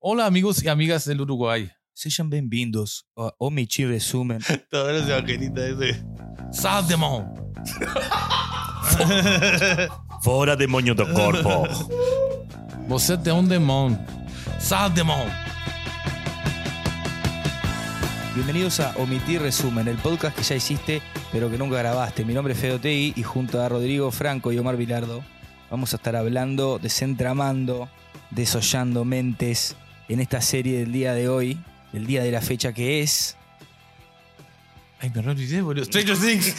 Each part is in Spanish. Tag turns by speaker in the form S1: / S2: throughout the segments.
S1: Hola amigos y amigas del Uruguay.
S2: Sejam bem-vindos ao Omitir Resumen.
S3: Todos los evangelitas ese.
S1: Sal demon.
S3: Fora demonio do corpo.
S1: Você tem un demon. Sal demon.
S2: Bienvenidos a Omitir Resumen, el podcast que ya hiciste pero que nunca grabaste. Mi nombre es Fede Otegui y junto a Rodrigo Franco y Omar Vilardo vamos a estar hablando, desentramando, desollando mentes en esta serie del día de hoy, el día de la fecha que es...
S1: Ay, me olvidé, boludo. Stranger Things.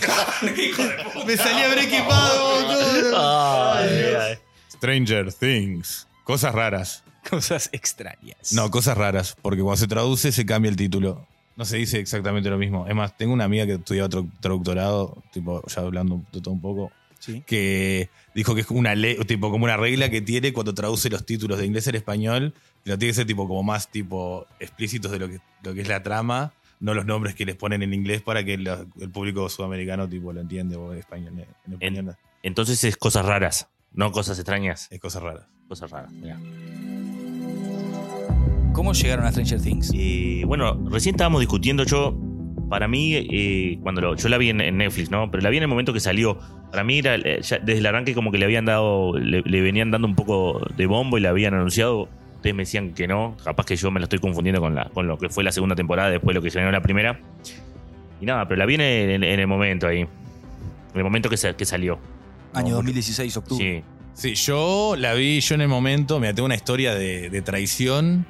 S3: Me salía Breaking Bad, boludo. Ay, ay.
S1: Stranger Things. Cosas raras.
S2: Cosas extrañas.
S1: No, cosas raras, porque cuando se traduce se cambia el título. No se dice exactamente lo mismo. Es más, tengo una amiga que estudiaba otro traductorado, tipo, ya hablando de todo un poco,
S2: ¿Sí?
S1: que dijo que es una ley, tipo, como una regla que tiene cuando traduce los títulos de inglés al español, que lo tiene que ser tipo como más tipo explícitos de lo que, lo que es la trama, no los nombres que les ponen en inglés para que la- el público sudamericano tipo lo entiende o en español. En español
S3: Entonces es cosas raras, no cosas extrañas.
S1: es cosas raras.
S3: Cosas raras, mira.
S2: ¿Cómo llegaron a Stranger Things?
S3: Eh, bueno, recién estábamos discutiendo yo. Para mí, eh, cuando lo- yo la vi en, en Netflix, ¿no? Pero la vi en el momento que salió. Para mí, era, eh, ya desde el arranque, como que le habían dado, le, le venían dando un poco de bombo y la habían anunciado. Ustedes me decían que no. Capaz que yo me lo estoy confundiendo con, la, con lo que fue la segunda temporada, después lo que salió en la primera. Y nada, pero la vi en, en- en el momento ahí. En el momento que, sa- que salió.
S2: Año
S3: No,
S2: 2016, octubre.
S3: Sí.
S1: Sí, yo la vi, yo en el momento, me tengo una historia de, de traición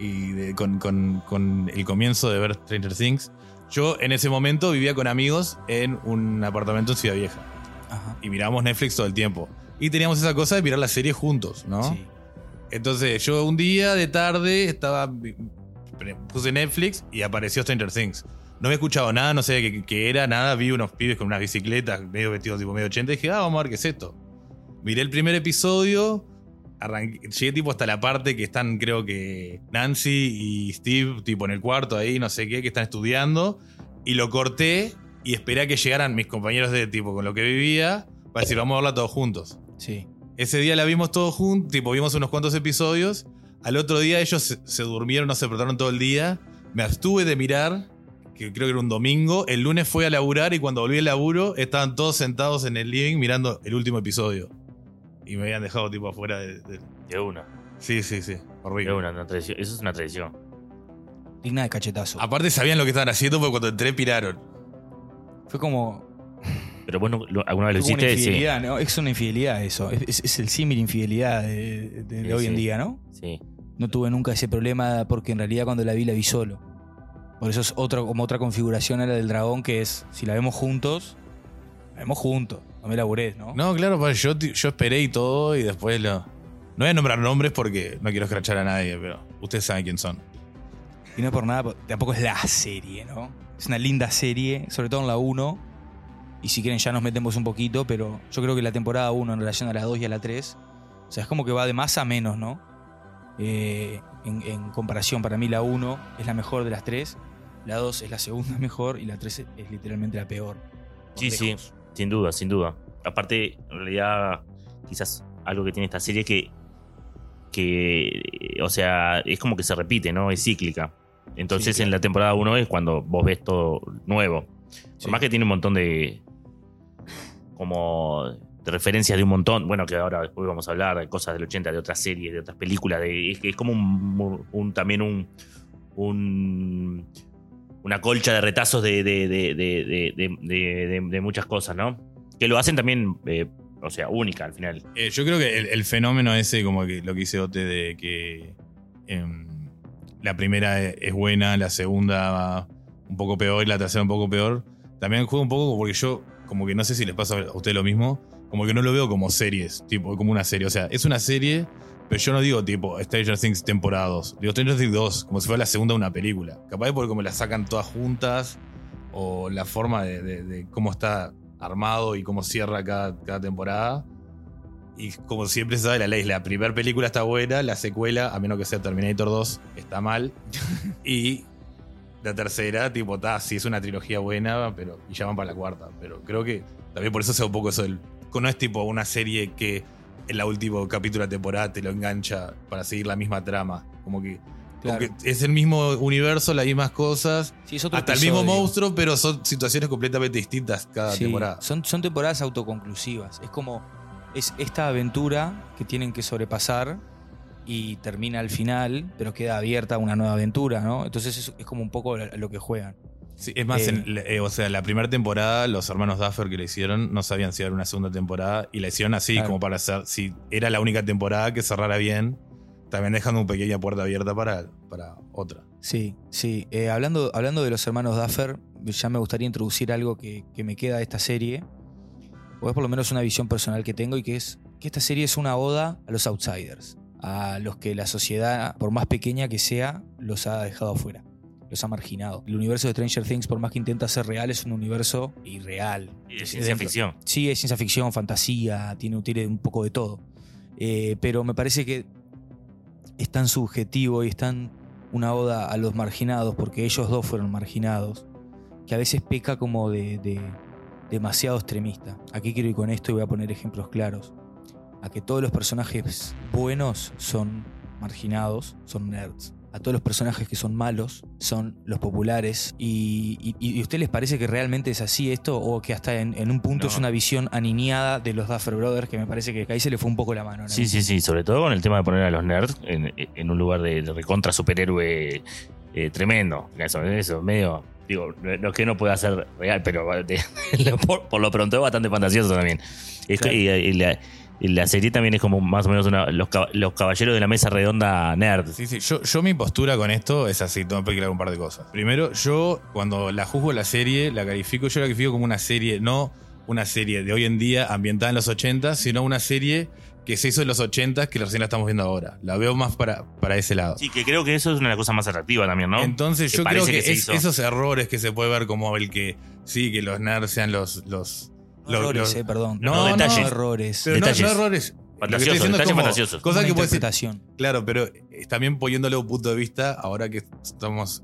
S1: y de- con, con- con el comienzo de ver Stranger Things. Yo en ese momento vivía con amigos en un apartamento en Ciudad Vieja
S2: Ajá.
S1: y mirábamos Netflix todo el tiempo. Y teníamos esa cosa de mirar la serie juntos, ¿no?
S2: Sí.
S1: Entonces yo un día de tarde estaba, puse Netflix y apareció Stranger Things. No había escuchado nada, no sabía qué, qué era, nada. Vi unos pibes con unas bicicletas, medio vestidos tipo medio 80. Y dije, ah, vamos a ver qué es esto. Miré el primer episodio, arranqué- llegué tipo hasta la parte que están, creo que Nancy y Steve, tipo en el cuarto ahí, no sé qué, que están estudiando. Y lo corté y esperé a que llegaran mis compañeros de tipo con lo que vivía para decir, vamos a verla todos juntos.
S2: Sí.
S1: Ese día la vimos todos juntos, tipo, vimos unos cuantos episodios. Al otro día ellos se, se durmieron, no se despertaron todo el día. Me abstuve de mirar, que creo que era un domingo. El lunes fui a laburar y cuando volví al laburo estaban todos sentados en el living mirando el último episodio. Y me habían dejado tipo afuera de... de-
S3: De una.
S1: Sí, sí, sí.
S3: De
S1: Horrible.
S3: una, una. Eso es una tradición.
S2: Digna de cachetazo.
S1: Aparte sabían lo que estaban haciendo porque cuando entré piraron.
S2: Fue como,
S3: Pero vos no- lo- alguna vez lo
S2: fue como una
S3: hiciste, sí.
S2: infidelidad, ¿no? Es una infidelidad eso. Es, es- es el símil infidelidad de, de- de
S3: Sí,
S2: hoy en
S3: sí.
S2: día, ¿no?
S3: Sí.
S2: No tuve nunca ese problema porque en realidad cuando la vi la vi solo. Por eso es otra, como otra configuración a la del dragón que es, si la vemos juntos, vemos juntos. No me laburés, ¿no?
S1: No, claro, pues yo, yo esperé y todo y después lo... No voy a nombrar nombres porque no quiero escrachar a nadie, pero ustedes saben quién son.
S2: Y no es por nada, po- tampoco es la serie, ¿no? Es una linda serie, sobre todo en la 1. Y si quieren ya nos metemos un poquito, pero yo creo que la temporada 1 en relación a la 2 y a la 3, o sea, es como que va de más a menos, ¿no? Eh, en, en comparación, para mí la 1 es la mejor de las tres, la 2 es la segunda mejor y la 3 es, es literalmente la peor.
S3: Sí, sí. Sin duda, sin duda. Aparte, en realidad, quizás algo que tiene esta serie es que, que, eh, o sea, es como que se repite, ¿no? Es cíclica. Entonces,
S2: Sí,
S3: en la temporada 1 es cuando vos ves todo nuevo. Por
S2: Sí.
S3: más que tiene un montón de. como. de referencias de un montón. Bueno, que ahora después vamos a hablar de cosas del 80, de otras series, de otras películas. De, es, que es como un, un- también un. un- una colcha de retazos de, de, de, de, muchas cosas, ¿no? Que lo hacen también, eh, o sea, única al final.
S1: Eh, yo creo que el, fenómeno ese, como que lo que dice Ote, de que em, la primera es buena, la segunda un poco peor y la tercera un poco peor, también juega un poco porque yo, como que no sé si les pasa a ustedes lo mismo, como que no lo veo como series, tipo, como una serie. O sea, es una serie, pero yo no digo tipo Stranger Things temporada 2. Digo Stranger Things 2, como si fuera la segunda de una película. Capaz porque como la sacan todas juntas, o la forma de, cómo está armado y cómo cierra cada, cada temporada. Y como siempre se sabe, la ley la primera película está buena, la secuela, a menos que sea Terminator 2, está mal. y la tercera, tipo, está, sí es una trilogía buena, pero y ya van para la cuarta. Pero creo que también por eso se da un poco eso del. No es tipo una serie que en la último capítulo de la temporada te lo engancha para seguir la misma trama. Como que, como
S2: Claro.
S1: que es el mismo universo, las mismas cosas,
S2: Sí, es otro
S1: hasta el mismo monstruo, pero son situaciones completamente distintas cada
S2: Sí,
S1: temporada.
S2: Son, son temporadas autoconclusivas. Es como. Es esta aventura que tienen que sobrepasar y termina al final, pero queda abierta a una nueva aventura, ¿no? Entonces es, es como un poco lo que juegan.
S1: Sí, es más,
S2: Eh,
S1: en la- eh, o sea, la primera temporada, los hermanos Duffer que le hicieron no sabían si era una segunda temporada y la hicieron así,
S2: Claro.
S1: como para hacer, si era la única temporada que cerrara bien, también dejando una pequeña puerta abierta para, para otra.
S2: Sí, sí. Eh, hablando, hablando de los hermanos Duffer, ya me gustaría introducir algo que, que me queda de esta serie. O es por lo menos una visión personal que tengo y que es que esta serie es una oda a los outsiders. A los que la sociedad, por más pequeña que sea, los ha dejado afuera. Los ha marginado. El universo de Stranger Things, por más que intenta ser real, es un universo irreal.
S3: Y de
S2: Es
S3: ciencia ficción.
S2: Sí, es ciencia ficción, fantasía, tiene, tiene un poco de todo. Eh, pero me parece que es tan subjetivo y es tan una oda a los marginados, porque ellos dos fueron marginados, que a veces peca como de, de demasiado extremista. Aquí quiero ir con esto y voy a poner ejemplos claros. A que todos los personajes buenos son marginados, son nerds. A todos los personajes que son malos son los populares. ¿Y, y, y a usted les parece que realmente es así esto? ¿O que hasta en, en un punto
S3: No.
S2: es una visión aniñada de los Duffer Brothers? Que me parece que ahí se le fue un poco la mano. ¿no?
S3: Sí, sí, sí. Sobre todo con el tema de poner a los nerds en, en un lugar de, de recontra superhéroe eh, tremendo. Eso, eso, medio. Digo, no es que no pueda ser real, pero de- por, por lo pronto es bastante fantasioso también. Es que-
S2: Claro.
S3: y, y la, y la serie también es como más o menos una, los, los caballeros de la mesa redonda nerd.
S1: Sí, sí. Yo, yo mi postura con esto es así, tengo que aclarar un par de cosas. Primero, yo cuando la juzgo la serie, la califico, yo la califico como una serie, no una serie de hoy en día ambientada en los 80, sino una serie que se hizo en los 80 que recién la estamos viendo ahora. La veo más para, para ese lado.
S3: Sí, que creo que eso es una de las cosas más atractivas también, ¿no?
S1: Entonces
S3: Que
S1: yo creo que, es- esos errores que se puede ver como el que sí, que los nerds sean los... los
S2: No
S1: los-
S2: errores, eh, perdón.
S1: No,
S3: no, detalles.
S2: errores.
S1: pero no,
S3: detalles.
S1: no errores. Lo que estoy
S3: Fantasiosos,
S1: diciendo es
S3: detalles
S1: como
S3: fantasiosos.
S1: Cosas
S2: Una
S1: que puede ser
S2: interpretación.
S1: Claro, pero también poniéndole un punto de vista, ahora que estamos,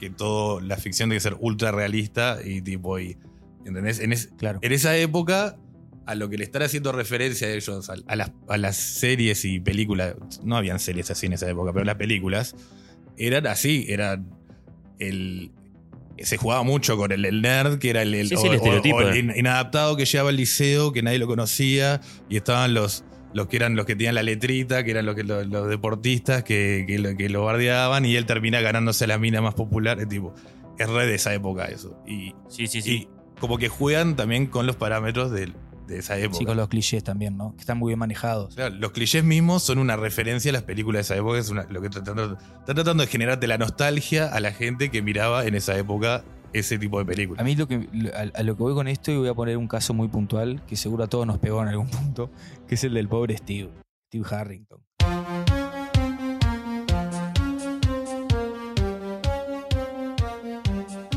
S1: que todo, la ficción tiene que ser ultra realista y tipo, y, ¿entendés? En, es-
S2: Claro.
S1: en esa época, a lo que le están haciendo referencia a ellos, a, a las, a las series y películas, no habían series así en esa época, pero las películas eran así, eran el... Se jugaba mucho con el, el nerd, que era el, el-
S3: Sí, sí, el estereotipo.
S1: inadaptado que llegaba al liceo, que nadie lo conocía, y estaban los, los que eran los que tenían la letrita, que eran los, que, los, los deportistas que, que, lo, que lo bardeaban, y él termina ganándose la mina más popular. Es tipo, es re de esa época eso. Y,
S3: Sí, sí, sí.
S1: y como que juegan también con los parámetros del- de, esa época.
S2: Sí, con los clichés también, ¿no? Que están muy bien manejados.
S1: Claro, los clichés mismos son una referencia a las películas de esa época. Es una- lo que están tratando, están tratando de generarte la nostalgia a la gente que miraba en esa época ese tipo de películas.
S2: A mí lo que, a, a lo que voy con esto, y voy a poner un caso muy puntual, que seguro a todos nos pegó en algún punto, que es el del pobre Steve, Steve Harrington.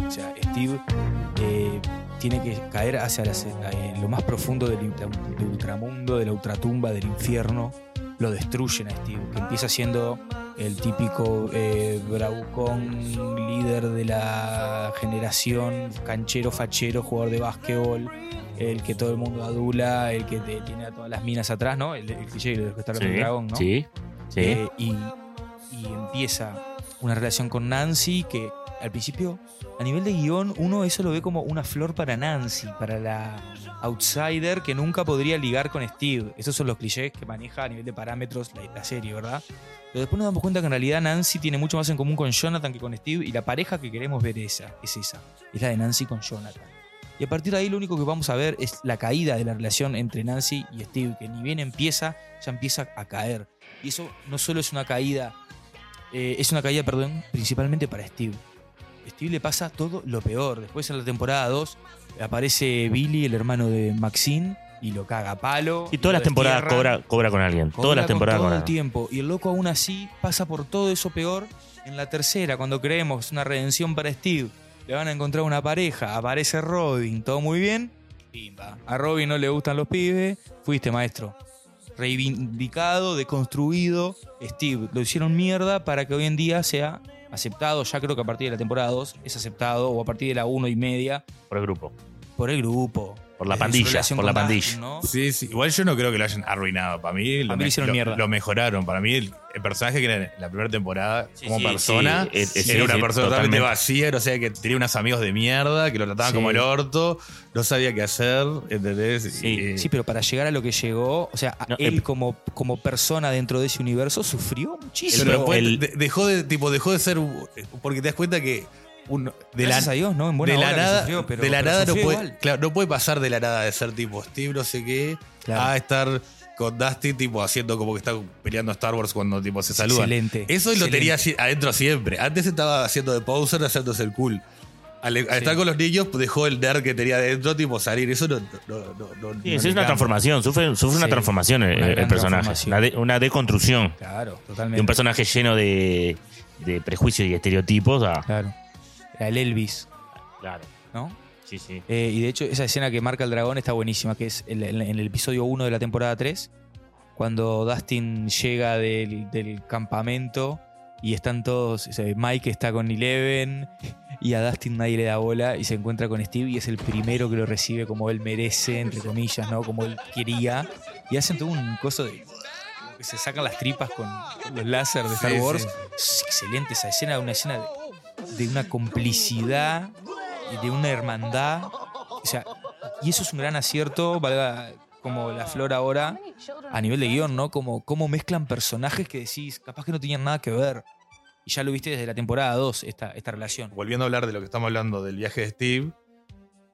S2: O sea, Steve tiene que caer hacia las- eh, lo más profundo del, ultra- del ultramundo, de la ultratumba, del infierno. Lo destruyen a Steve, que empieza siendo el típico eh, bravucón líder de la generación, canchero, fachero, jugador de básquetbol, el que todo el mundo adula, el que te- tiene a todas las minas atrás, ¿no? El, el cliché de lo que está hablando el dragón, ¿no?
S3: sí, sí.
S2: Eh, y, y empieza una relación con Nancy que al principio, a nivel de guion, uno eso lo ve como una flor para Nancy, para la outsider que nunca podría ligar con Steve. Esos son los clichés que maneja a nivel de parámetros la, serie, ¿verdad? Pero después nos damos cuenta que en realidad Nancy tiene mucho más en común con Jonathan que con Steve y la pareja que queremos ver esa, es esa, es la de Nancy con Jonathan. Y a partir de ahí lo único que vamos a ver es la caída de la relación entre Nancy y Steve, que ni bien empieza, ya empieza a caer. Y eso no solo es una caída, eh, es una caída, perdón, principalmente para Steve. Steve le pasa todo lo peor. Después en la temporada 2 aparece Billy, el hermano de Maxine, y lo caga a palo.
S3: Y todas las temporadas cobra, cobra con alguien.
S2: Cobra
S3: todas las
S2: con
S3: temporadas
S2: todo
S3: con
S2: el
S3: alguien.
S2: tiempo. Y el loco aún así pasa por todo eso peor en la tercera, cuando creemos una redención para Steve. Le van a encontrar una pareja, aparece Robin, todo muy bien. Pimba. A Robin no le gustan los pibes, fuiste maestro. Reivindicado, deconstruido. Steve lo hicieron mierda para que hoy en día sea aceptado. Ya creo que a partir de la temporada 2 es aceptado, o a partir de la 1 y media,
S3: Por el grupo.
S2: por el grupo.
S3: Por la
S2: su
S3: pandilla, por la pandilla.
S1: Sí, sí. Igual yo no creo que lo hayan arruinado. Para mí, lo,
S2: mí lo
S1: me-
S2: hicieron
S1: lo-
S2: mierda.
S1: lo mejoraron. Para mí, el, el personaje que era en la primera temporada,
S3: Sí,
S1: como
S3: sí,
S1: persona,
S3: sí,
S1: era una
S3: sí,
S1: persona totalmente
S3: totalmente.
S1: vacía. O sea, que tenía unos amigos de mierda que lo trataban
S2: Sí.
S1: como el orto. No sabía qué hacer. ¿Entendés?
S3: Sí,
S1: Y-
S2: Sí, pero para llegar a lo que llegó, o sea,
S3: No,
S2: él
S3: el-
S2: como, como persona dentro de ese universo sufrió muchísimo.
S1: Pero
S3: el-
S1: dejó de tipo dejó de ser porque te das cuenta que un- de la,
S2: Gracias a Dios, ¿no? En buena
S1: de la nada
S2: sufrió, pero-
S1: de la
S2: pero
S1: nada no puede
S2: igual.
S1: claro, no puede pasar de la nada de ser tipo Steve no sé qué
S2: Claro.
S1: a estar con Dusty tipo haciendo como que está peleando Star Wars cuando tipo se saludan
S2: Excelente.
S1: eso lo
S2: excelente.
S1: tenía así adentro siempre antes estaba haciendo de poser haciéndose el cool al, al estar con los niños pues, dejó el nerd que tenía adentro tipo salir eso no, no, no, no- no
S3: Sí,
S1: le
S3: es una transformación, sufre, sufre una transformación el,
S2: una
S3: el
S2: gran
S3: personaje.
S2: transformación.
S3: Una, de- una deconstrucción
S2: Claro,
S3: de un personaje lleno de, de prejuicios y estereotipos a.
S2: Claro. Era el Elvis,
S3: Claro.
S2: ¿no?
S3: Sí, sí.
S2: Eh, y de hecho, esa escena que marca el dragón está buenísima, que es en, en- en el episodio 1 de la temporada 3, cuando Dustin llega del, del campamento y están todos, o sea, Mike está con Eleven y a Dustin nadie le da bola y se encuentra con Steve y es el primero que lo recibe como él merece, entre comillas, ¿no? Como él quería. Y hacen todo un coso de... que se sacan las tripas con los láser de Star
S1: Sí,
S2: Wars.
S1: sí.
S2: Es excelente esa escena, una escena de, una complicidad y de una hermandad. O sea, y eso es un gran acierto, valga como la flor ahora, a nivel de guion, ¿no? Como cómo mezclan personajes que decís, capaz que no tenían nada que ver. Y ya lo viste desde la temporada 2, esta, esta relación.
S1: volviendo a hablar de lo que estamos hablando del viaje de Steve,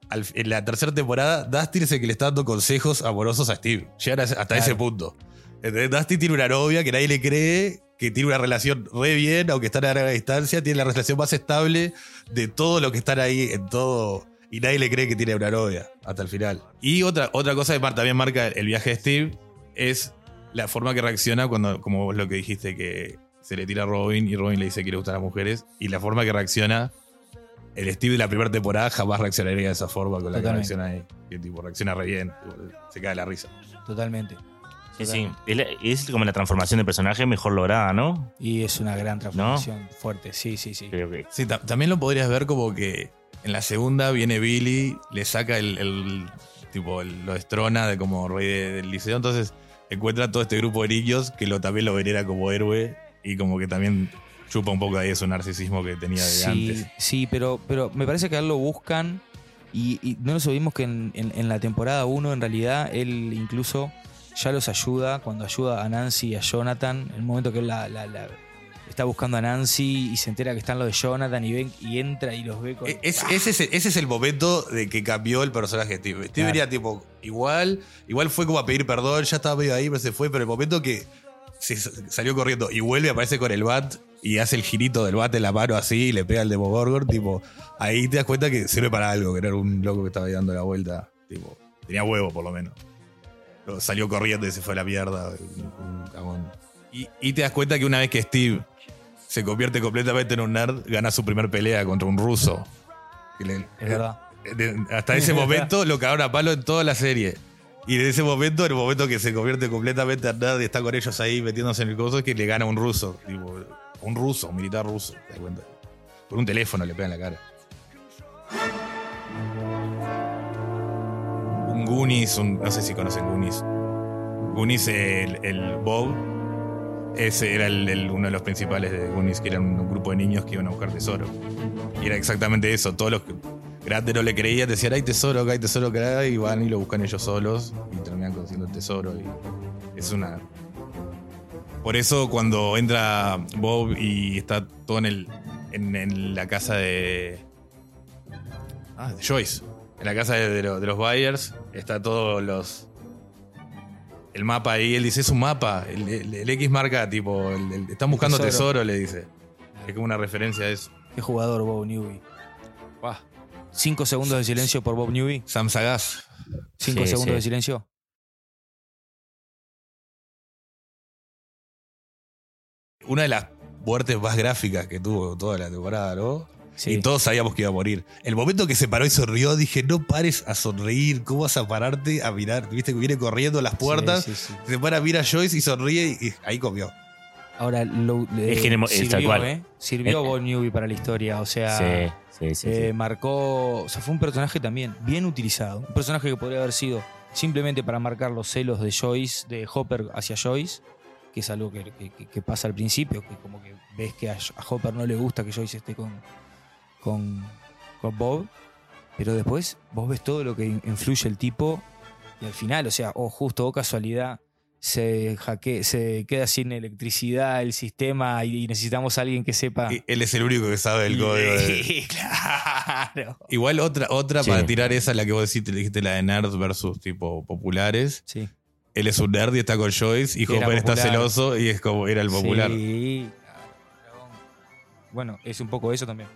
S1: al- en la tercera temporada, Dustin es el que le está dando consejos amorosos a Steve. Llegan hasta
S2: Claro.
S1: ese punto. Dustin tiene una novia que nadie le cree, que tiene una relación re bien, aunque está a larga distancia, tiene la relación más estable de todo lo que están ahí en todo. Y nadie le cree que tiene una novia hasta el final. Y otra, otra cosa que también marca el viaje de Steve es la forma que reacciona cuando, como vos lo que dijiste, que se le tira a Robin y Robin le dice que le gustan las mujeres. Y la forma que reacciona el Steve de la primera temporada jamás reaccionaría de esa forma con la que
S2: Totalmente.
S1: reacciona ahí. Que tipo, reacciona re bien. tipo, se cae la risa.
S2: Totalmente.
S3: Sí, sí. Es, la- es como la transformación de personaje mejor lograda, ¿no?
S2: Y es una gran transformación fuerte, sí, sí, sí.
S3: Creo que.
S1: Sí, ta- también lo podrías ver como que en la segunda viene Billy, le saca el, el- tipo, el- lo destrona de como rey de- del liceo, entonces encuentra todo este grupo de niños que lo, también lo venera como héroe y como que también chupa un poco ahí ese narcisismo que tenía de
S2: Sí,
S1: antes.
S2: sí, pero, pero me parece que a él lo buscan y, y no nos olvidemos que en, en- en la temporada 1 en realidad él incluso ya los ayuda cuando ayuda a Nancy y a Jonathan, en el momento que él la, la- la- está buscando a Nancy y se entera que están los de Jonathan y, ven, y entra y los ve con...
S1: E- es- ese, es el, ese es el momento de que cambió el personaje de Steve. Steve
S2: Claro.
S1: venía tipo igual, igual fue como a pedir perdón, ya estaba medio ahí, pero se fue, pero el momento que se salió corriendo y vuelve, aparece con el bat y hace el girito del bat en la mano así y le pega el Demogorgon, tipo, ahí te das cuenta que sirve para algo, que era un loco que estaba ahí dando la vuelta, tipo, tenía huevo por lo menos. Salió corriendo y se fue a la mierda, un- un cagón. Y, y te das cuenta que una vez que Steve se convierte completamente en un nerd, gana su primer pelea contra un ruso. Le-
S2: Es verdad.
S1: de- hasta ese momento lo cagaron a palo en toda la serie. Y de ese momento, en el momento que se convierte completamente en nerd y está con ellos ahí metiéndose en el coso, es que le gana un ruso. Tipo, un ruso, un militar ruso, te das cuenta. Con un teléfono le pega en la cara. Un Goonies, un- no sé si conocen Goonies. Goonies, el, Bob, ese era uno de los principales de Goonies, que eran un grupo de niños que iban a buscar tesoro. Y era exactamente eso. Todos los que grandes no le creían, decían, hay tesoro acá, hay tesoro y van y lo buscan ellos solos y terminan consiguiendo el tesoro. Es una. Por eso, cuando entra Bob y está todo en, la casa de. Ah, de Joyce. En la casa de, de los Byers, está todos los. El mapa ahí, él dice, es un mapa. El, el- el X marca, tipo, el- el- están buscando
S2: Tesoro.
S1: tesoro, le dice. Es como una referencia a eso.
S2: Qué jugador Bob Newby. Cinco segundos de silencio por Bob Newby.
S1: Sam Sagaz.
S2: Cinco
S3: Sí,
S2: segundos
S3: sí.
S2: de silencio.
S1: Una de las muertes más gráficas que tuvo toda la temporada, ¿no?
S2: Sí.
S1: Y todos sabíamos que iba a morir. El momento que se paró y sonrió, dije, no pares a sonreír, ¿cómo vas a pararte a mirar? Viste que viene corriendo a las puertas,
S2: Sí, sí, sí.
S1: se para, mira a Joyce y sonríe y, y ahí comió.
S2: Ahora, lo,
S3: que nemo- es tal
S2: sirvió,
S3: cual.
S2: ¿eh? Sirvió
S3: Eh,
S2: Bob Newby para la historia, o sea,
S3: Sí, sí, sí.
S2: eh,
S3: sí.
S2: marcó, o sea, fue un personaje también bien utilizado. Un personaje que podría haber sido simplemente para marcar los celos de Joyce, de Hopper hacia Joyce, que es algo que, que- que- que pasa al principio, que como que ves que a, a Hopper no le gusta que Joyce esté con, con, con Bob, pero después vos ves todo lo que in- influye el tipo y al final, o sea, o justo o casualidad, se hackea, se queda sin electricidad el sistema y, necesitamos a alguien que sepa.
S1: Y Él es el único que sabe el código. de-
S2: Sí, claro.
S1: Igual otra, otra
S3: Sí.
S1: para tirar esa, la que vos decís, te dijiste la de nerds versus tipo populares.
S2: Sí.
S1: Él es un nerd y está con Joyce y Hopper está celoso y es como era el popular.
S2: Sí. Bueno, es un poco eso también.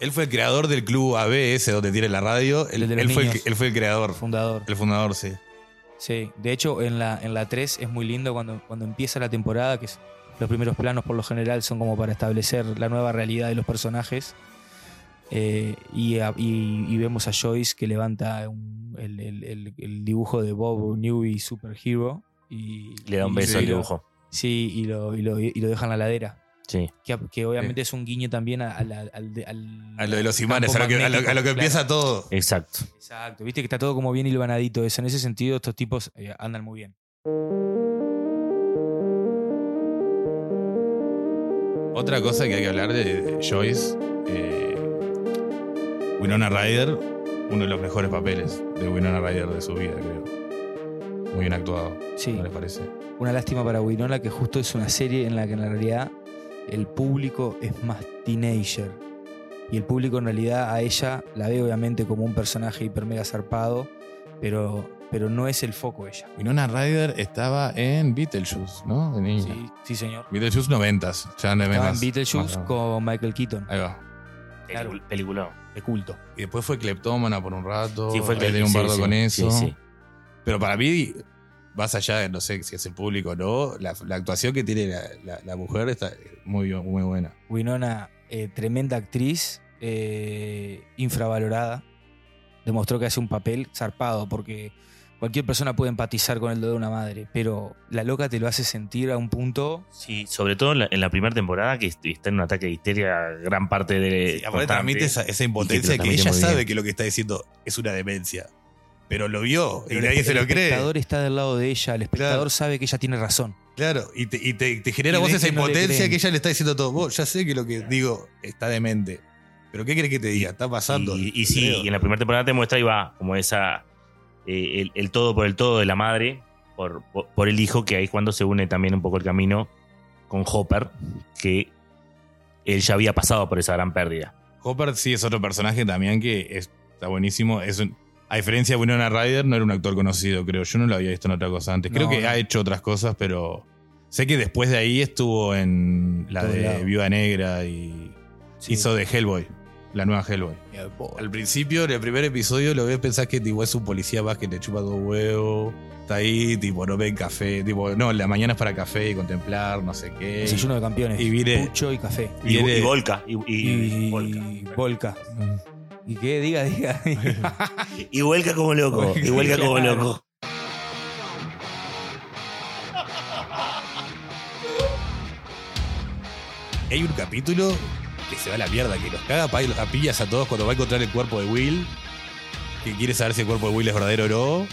S1: Él fue el creador del club ABS donde tiene la radio. Él, fue el, él fue el creador,
S2: Fundador.
S1: el fundador, sí.
S2: Sí. De hecho, en la, en la 3 es muy lindo cuando, cuando empieza la temporada, que es- los primeros planos por lo general son como para establecer la nueva realidad de los personajes. Eh, y, a- y- y vemos a Joyce que levanta un- el, el- el- el dibujo de Bob Newby Superhero. Y,
S3: Le da un
S2: y-
S3: beso al dibujo.
S2: Sí, y lo, y lo, y lo deja en la ladera.
S3: Sí.
S2: Que, que obviamente es un guiño también a, a la- al, de- al-
S1: A lo de los imanes, a
S2: campo
S1: lo que, a lo- a lo que empieza todo.
S3: Exacto.
S2: Exacto, viste que está todo como bien hilvanadito eso. En ese sentido, estos tipos eh, andan muy bien.
S1: Otra cosa que hay que hablar de, de Joyce, eh, Winona Ryder, uno de los mejores papeles de Winona Ryder de su vida, creo. Muy bien actuado,
S2: Sí,
S1: ¿no les parece?
S2: una lástima para Winona que justo es una serie en la que en realidad el público es más teenager. Y el público en realidad a ella la ve obviamente como un personaje hiper mega zarpado, pero, pero no es el foco ella.
S1: Winona Ryder estaba en Beetlejuice, ¿no? De niña.
S2: Sí, sí señor.
S1: Beetlejuice noventas, ya no
S2: Estaba en Beetlejuice
S1: más-
S2: con Michael Keaton,
S1: Ahí va.
S2: Claro.
S3: Peliculón.
S2: de culto.
S1: Y después fue cleptómana por un rato.
S3: Sí, fue
S1: ahí
S3: el
S1: tenía un bardo
S3: sí,
S1: con eso.
S3: Sí, sí.
S1: Pero para mí, más allá de no sé si es el público o no, la, la actuación que tiene la, la- la mujer está muy, muy buena.
S2: Winona, eh, tremenda actriz, eh, infravalorada. Demostró que hace un papel zarpado, porque cualquier persona puede empatizar con el dolor de una madre, pero la loca te lo hace sentir a un punto.
S3: Sí, sobre todo en la, en la primera temporada que est- está en un ataque de histeria gran parte de...
S1: Sí, aparte transmite esa, esa impotencia
S3: que
S1: que, ella sabe
S3: bien.
S1: que lo que está diciendo es una demencia. Pero lo vio
S2: Pero
S1: y nadie
S2: el,
S1: se lo
S2: el
S1: cree.
S2: espectador está del lado de ella, el espectador
S1: Claro.
S2: sabe que ella tiene razón.
S1: Claro, y te, y te- te genera
S2: Y
S1: vos esa
S2: no
S1: impotencia que ella le está diciendo todo. Vos, ya sé que lo que digo está demente. Pero ¿qué querés que te diga? Está pasando.
S3: Y, y sí, y en la primera temporada te muestra y va como esa. eh, el, el todo por el todo de la madre, por, por, por el hijo, que ahí es cuando se une también un poco el camino con Hopper, que él ya había pasado por esa gran pérdida.
S1: Hopper sí es otro personaje también que es- está buenísimo. Es un- a diferencia de Winona Ryder, no era un actor conocido, creo. Yo no lo había visto en otra cosa antes. Creo
S2: No,
S1: que
S2: no.
S1: ha hecho otras cosas, pero sé que después de ahí estuvo en la
S2: Todo
S1: de
S2: lado.
S1: Viuda Negra y
S2: Sí.
S1: hizo de Hellboy, la nueva Hellboy. Al principio, en el primer episodio, lo ves pensás que tipo, es un policía más que te chupa dos huevos. Está ahí, tipo, no ven café. Tipo, no, la mañana es para café y contemplar, no sé qué.
S2: Desayuno de campeones.
S1: y viene-
S2: Pucho y café.
S3: Y,
S1: Viene-
S3: y Volca. Y, y,
S2: Y,
S3: Volca.
S2: Volca. ¿Y qué? Diga, diga.
S3: Y Volca como loco. Y Volca como loco.
S1: Hay un capítulo que se va a la mierda, que los caga a pillas a todos cuando va a encontrar el cuerpo de Will, que quiere saber si el cuerpo de Will es verdadero o no,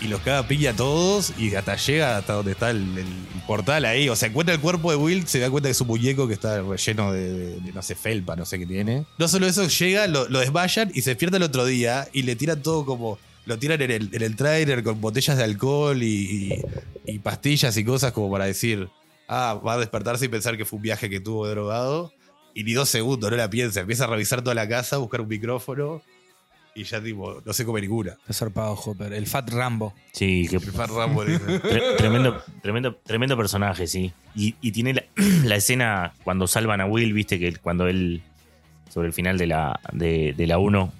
S1: y los caga a pilla a todos y hasta llega hasta donde está el, portal ahí. O sea, encuentra el cuerpo de Will, se da cuenta que es un muñeco que está relleno de, no sé, felpa, no sé qué tiene. No solo eso, llega, lo, lo desmayan y se despierta el otro día y le tiran todo como... Lo tiran en el, en el trailer con botellas de alcohol y, y- y pastillas y cosas como para decir, ah, va a despertarse y pensar que fue un viaje que tuvo drogado. Y ni dos segundos, no la piensa. Empieza a revisar toda la casa, buscar un micrófono y ya tipo, no se come ninguna.
S2: Está zarpado Hopper. El Fat Rambo.
S3: Sí, que
S1: El Fat Rambo dice.
S3: Tre- tremendo, tremendo, tremendo personaje, sí. Y, y tiene la, la escena cuando salvan a Will, viste, que cuando él, sobre el final de la, de, de la 1,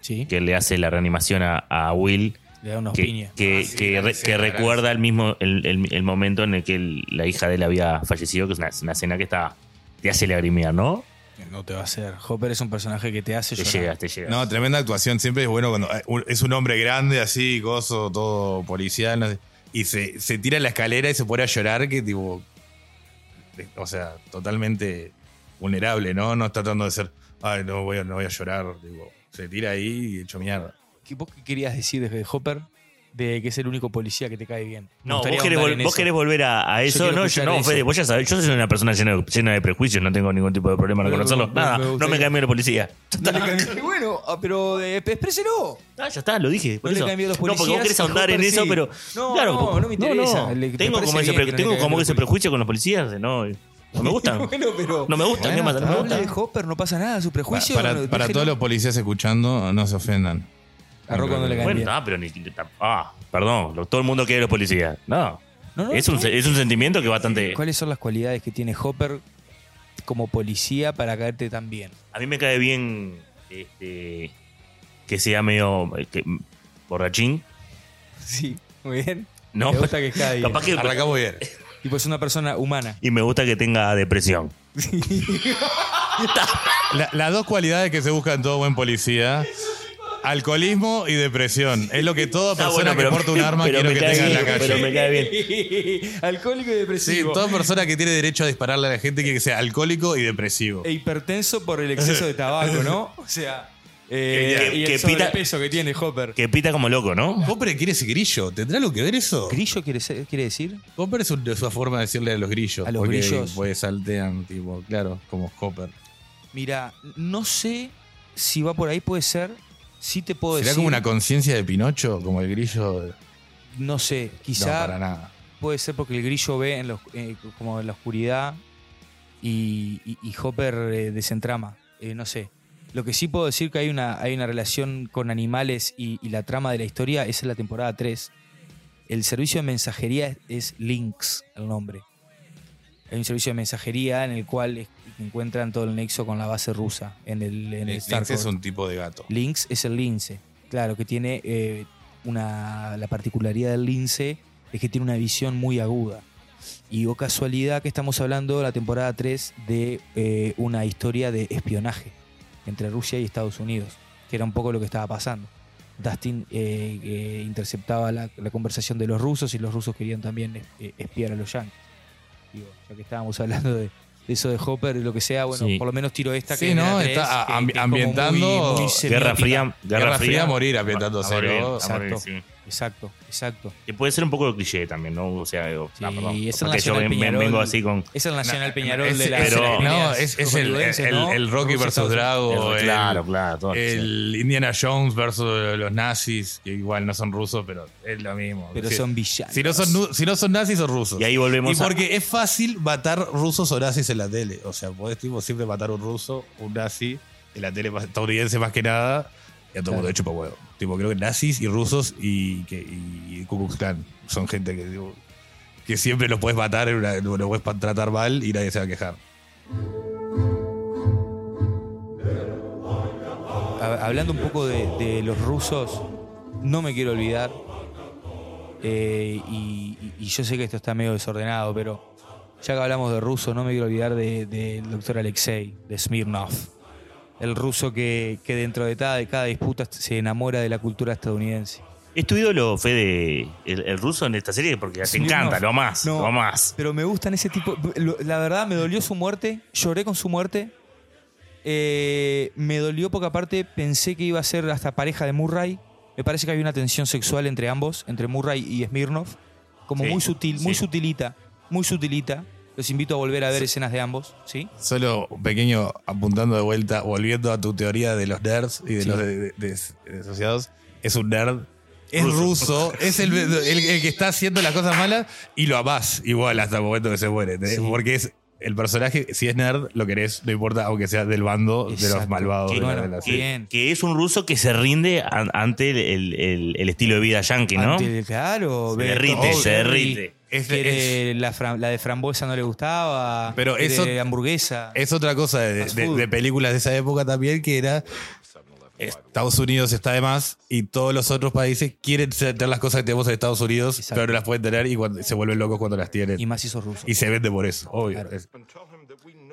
S2: Sí.
S3: que él le hace la reanimación a, a Will,
S2: Le da unos
S3: que,
S2: piñas.
S3: que,
S1: Ah, sí,
S3: que
S1: la
S3: re-
S1: escena,
S3: que
S1: la
S3: recuerda el mismo el, el- el momento en el que el- la hija de él había fallecido, que es una, una escena que está te hace lagrimear, ¿no?
S2: No te va a hacer. Hopper es un personaje que te hace
S3: Te
S2: llorar.
S3: llegas, te llegas.
S1: No, tremenda actuación. Siempre es bueno cuando eh, es un hombre grande, así, gozo, todo policial. no sé, y se, se tira a la escalera y se pone a llorar, que tipo. o sea, totalmente vulnerable, ¿no? No está tratando de ser, ay, no voy a, no voy a llorar. Digo, se tira ahí y hecho mierda.
S2: ¿Qué- ¿Vos qué querías decir desde Hopper? De que es el único policía que te cae bien. Me
S3: No, vos querés,
S2: ahondar
S3: vol-
S2: en
S3: vos
S2: eso.
S3: querés volver a, a eso.
S2: quiero
S3: No, yo,
S2: escuchar
S3: no
S2: eso.
S3: Fede, vos ya sabés, yo soy una persona llena de, llena de prejuicios, no tengo ningún tipo de problema con
S2: Bueno,
S3: conocerlo.
S2: me-
S3: Nada,
S2: me
S3: no me
S2: gustaría-
S3: cae bien la policía.
S2: No le bueno, ah, pero eh, expréselo.
S3: Ah, ya está, lo dije. Por
S2: No le
S3: eso.
S2: caen bien los
S3: no, porque vos
S2: policías
S3: querés ahondar en eso,
S2: sí.
S3: pero.
S2: No,
S3: claro,
S2: no, no me interesa. Le- me
S3: tengo
S2: parece
S3: como ese,
S2: bien
S3: pre-
S2: que no le
S3: tengo como ese prejuicio con los policías. No, no me gustan.
S2: bueno, pero.
S3: No me gustan, ¿qué más? No me
S2: habla de
S3: gustan.
S2: Hopper, no pasa nada, su prejuicio.
S1: Para,
S2: no,
S1: para
S2: déjelo.
S1: todos los policías escuchando, no se ofendan.
S2: A Rocco no le caen
S3: Bueno,
S2: bien.
S3: ah, pero ni. Ah, perdón, lo- todo el mundo quiere a los policías. No.
S2: No, no,
S3: es, un,
S2: no.
S3: es un sentimiento que bastante.
S2: ¿Cuáles son las cualidades que tiene Hopper como policía para caerte tan bien?
S3: A mí me cae bien este, que sea medio eh, que- borrachín.
S2: Sí, muy bien.
S3: No,
S2: Me gusta que caiga bien.
S3: capaz que.
S1: Arrancamos bien.
S2: Tipo, es una persona humana.
S3: Y me gusta que tenga depresión.
S1: La- las dos cualidades que se buscan en todo buen policía. Alcoholismo y depresión. Es lo que toda persona
S3: Ah, bueno,
S1: que porta un arma
S3: pero
S1: quiere
S3: me
S1: que
S3: cae
S1: tenga en la
S3: bien,
S1: calle.
S3: Pero me cae bien.
S2: Alcohólico y
S1: Sí,
S2: depresivo.
S1: toda persona que tiene derecho a dispararle a la gente quiere que sea alcohólico y depresivo.
S2: E hipertenso por el exceso de tabaco, ¿no? O sea, eh,
S3: Que-
S2: y
S3: que pita-
S2: sobrepeso que tiene Hopper.
S3: Que pita como loco, ¿no?
S1: Hopper quiere ese grillo. ¿Tendrá algo que ver eso?
S2: ¿Grillo quiere, ser- quiere decir?
S1: Hopper es, un- es una forma de decirle a los grillos.
S2: A los
S1: porque,
S2: grillos.
S1: Pues saltean, tipo, claro, como Hopper.
S2: Mira, no sé si va por ahí, puede ser. Sí te puedo
S1: ¿Será
S2: decir.
S1: como una conciencia de Pinocho? Como el grillo.
S2: No sé,
S1: No,
S2: quizá
S1: para nada.
S2: puede ser porque el grillo ve en los- eh, como en la oscuridad y, y- y Hopper eh, desentrama. Eh, no sé. Lo que sí puedo decir que hay una, hay una relación con animales y, y la trama de la historia es en la temporada 3. El servicio de mensajería es, es Lynx, el nombre. Hay un servicio de mensajería en el cual encuentran todo el nexo con la base rusa en el, en el
S1: Lynx
S2: Starcore.
S1: es un tipo de gato.
S2: Lynx es el lince. Claro, que tiene eh, una. La particularidad del lince es que tiene una visión muy aguda. Y o casualidad que estamos hablando de la temporada 3 de eh, una historia de espionaje entre Rusia y Estados Unidos, que era un poco lo que estaba pasando. Dustin eh, interceptaba la, la conversación de los rusos y los rusos querían también espiar a los yankees. Digo, ya que estábamos hablando de, de eso de Hopper y lo que sea, bueno,
S3: Sí.
S2: por lo menos tiro esta
S1: Sí,
S2: que
S1: ¿no? Está
S2: que-
S1: ambi-
S2: que es como muy-
S1: ambientando
S2: muy
S3: Guerra. Fría. Guerra,
S1: Guerra Fría a morir ambientándose,
S3: A morir,
S1: ¿no?
S3: a morir,
S2: Exacto.
S3: sí.
S2: Exacto, exacto.
S3: Que puede ser un poco de cliché también, ¿no? O sea, digo,
S2: Sí,
S3: ah, perdón.
S2: es el
S3: Porque yo
S2: Peñarol.
S3: vengo así con.
S2: Es el Nacional
S1: No,
S2: Peñarol
S1: es-
S2: de la
S3: pero-
S1: No, es, es el,
S2: hollywoodenses,
S1: el-
S2: ¿no?
S1: el Rocky versus Drago. el-
S3: claro, claro. todo,
S1: El Indiana Jones versus los nazis, que igual no son rusos, pero es lo mismo.
S2: Pero
S1: Si-
S2: son villanos.
S1: Si no son, nu- si no son nazis, son rusos.
S3: Y ahí volvemos
S1: Y
S3: a-
S1: porque es fácil matar rusos o nazis en la tele. O sea, podés tipo, siempre matar un ruso, un nazi, en la tele estadounidense más que nada, y a todo el mundo
S2: Claro.
S1: de chupa huevo. Tipo, creo que nazis y rusos y, que, y Ku Klux Klan son gente que, digo, que siempre los puedes matar, los puedes tratar mal y nadie se va a quejar.
S2: Ha- Hablando un poco de, de los rusos, no me quiero olvidar, eh, y, yo sé que esto está medio desordenado, pero ya que hablamos de ruso, no me quiero olvidar del de, del doctor Alexei, de Smirnov. El ruso que, que dentro de cada, de cada disputa se enamora de la cultura estadounidense.
S3: ¿Es tu ídolo, Fede, el, el ruso en esta serie? Porque te
S2: Smirnoff.
S3: encanta, lo más,
S2: No.
S3: lo más.
S2: Pero me gustan ese tipo. La verdad, me dolió su muerte. Lloré con su muerte. Eh, me dolió porque, aparte, pensé que iba a ser hasta pareja de Murray. Me parece que había una tensión sexual entre ambos, entre Murray y Smirnov. Como
S3: Sí,
S2: muy sutil, muy
S3: sí.
S2: sutilita. Muy sutilita. Los invito a volver a ver escenas de ambos, ¿sí?
S1: Solo un pequeño apuntando de vuelta, volviendo a tu teoría de los nerds y de
S2: Sí.
S1: los de- de- de- de asociados. Es un nerd. Es
S3: Ruso.
S1: ruso, es el, el- el que está haciendo las cosas malas y lo amás igual hasta el momento que se muere. Porque es el personaje, si es nerd, lo querés, no importa, aunque sea del bando de los malvados.
S2: Que
S1: de la- de la
S2: que-
S3: es un ruso que se rinde an- ante el, el- el estilo de vida yankee, ¿no?
S2: Ante- claro,
S3: Se derrite, se derrite.
S1: Es-
S2: la, la de frambuesa no le gustaba.
S1: Pero eso-
S2: hamburguesa.
S1: Es otra cosa de películas de esa época también, que era Estados Unidos está de más y todos los otros países quieren tener las cosas que tenemos en Estados Unidos,
S2: Exacto.
S1: pero no las pueden tener y cuando, se vuelven locos cuando las tienen.
S2: y
S1: Y,
S2: más sos ruso.
S1: se vende por eso, obvio.
S2: Claro.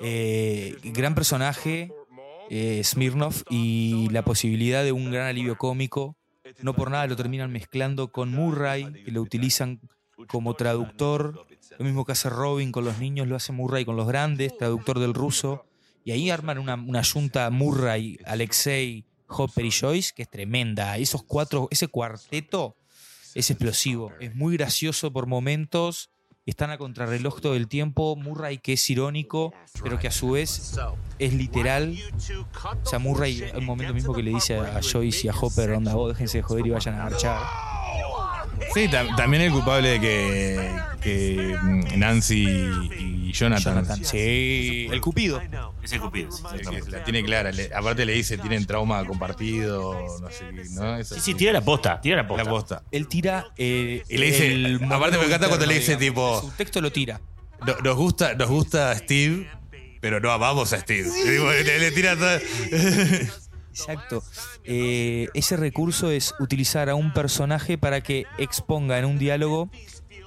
S2: Eh, gran personaje, eh, Smirnov, y la posibilidad de un gran alivio cómico. No por nada lo terminan mezclando con Murray, que lo utilizan como traductor Lo mismo que hace Robin con los niños, lo hace Murray con los grandes, traductor del ruso. Y ahí arman una, una junta Murray, Alexei, Hopper y Joyce, que es tremenda. Esos cuatro, ese cuarteto es explosivo. Es muy gracioso por momentos. Están a contrarreloj todo el tiempo. Murray que es irónico, pero que a su vez es literal. O sea, Murray hay un momento mismo que le dice a Joyce y a Hopper, onda, vos déjense de joder y vayan a marchar.
S1: Sí, tam- también el culpable de que, que mm, Nancy y Jonathan,
S2: Jonathan, sí, el Cupido.
S3: Ese Cupido. sí,
S1: el
S3: exactamente.
S1: la tiene clara. Le- aparte le dice, tienen trauma compartido, no sé qué, ¿no? Eso
S3: Sí, sí, tira la posta, tira la posta.
S1: la posta.
S2: Él tira. eh,
S1: Y le dice-
S2: el
S1: aparte me encanta cuando le dice, tipo-
S2: Su texto lo tira.
S1: No- nos gusta, nos gusta Steve, pero no amamos a Steve. Y digo, le, le tira todo-
S2: Exacto. Eh, ese recurso es utilizar a un personaje para que exponga en un diálogo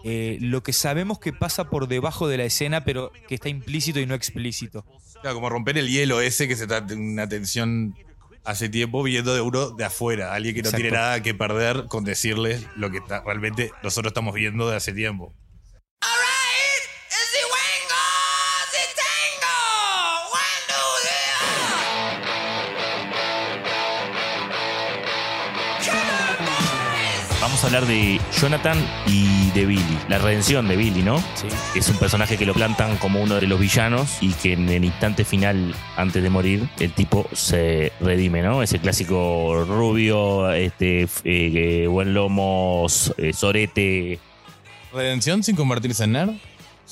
S2: eh, lo que sabemos que pasa por debajo de la escena, pero que está implícito y no explícito.
S1: Claro, como romper el hielo ese que se está en una tensión hace tiempo viendo de uno de afuera, alguien que no
S2: Exacto.
S1: tiene nada que perder con decirles lo que está- realmente nosotros estamos viendo de hace tiempo.
S3: Vamos a hablar de Jonathan y de Billy. La redención de Billy, ¿no?
S2: Sí.
S3: Es un personaje que lo plantan como uno de los villanos y que en el instante final, antes de morir, el tipo se redime, ¿no? Ese clásico rubio, este, f- eh, buen lomo, s- eh, sorete.
S1: ¿Redención sin convertirse en nerd?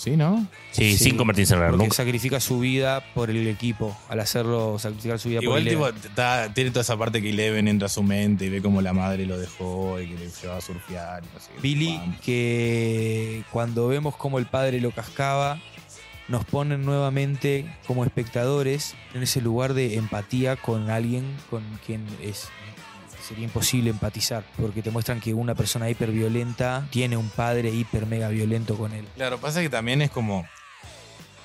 S1: Sí, ¿no?
S3: Sí,
S2: Sí,
S3: sin convertirse en
S2: Porque
S3: nunca.
S2: sacrifica su vida por el equipo. Al hacerlo, sacrificar su vida
S1: Igual
S2: por el
S1: tipo, está- tiene toda esa parte que Eleven entra a su mente y ve como la madre lo dejó y que le llevaba a surfear. y no sé qué
S2: Billy, que cuando vemos cómo el padre lo cascaba, nos ponen nuevamente como espectadores en ese lugar de empatía con alguien con quien es sería imposible empatizar, porque te muestran que una persona hiperviolenta tiene un padre hiper mega violento con él.
S1: Claro, pasa que también es como.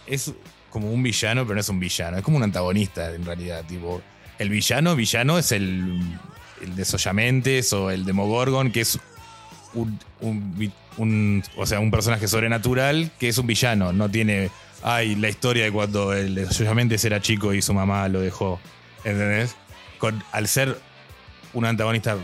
S1: Es como un villano, pero no es un villano. Es como un antagonista, en realidad. Tipo, el villano, villano es el, el de Soyamentes o el Demogorgon, que es un, un o sea, un personaje sobrenatural que es un villano. No tiene. Ay, la historia de cuando el de Soyamentes era chico y su mamá lo dejó. ¿Entendés? Con, al ser un antagonista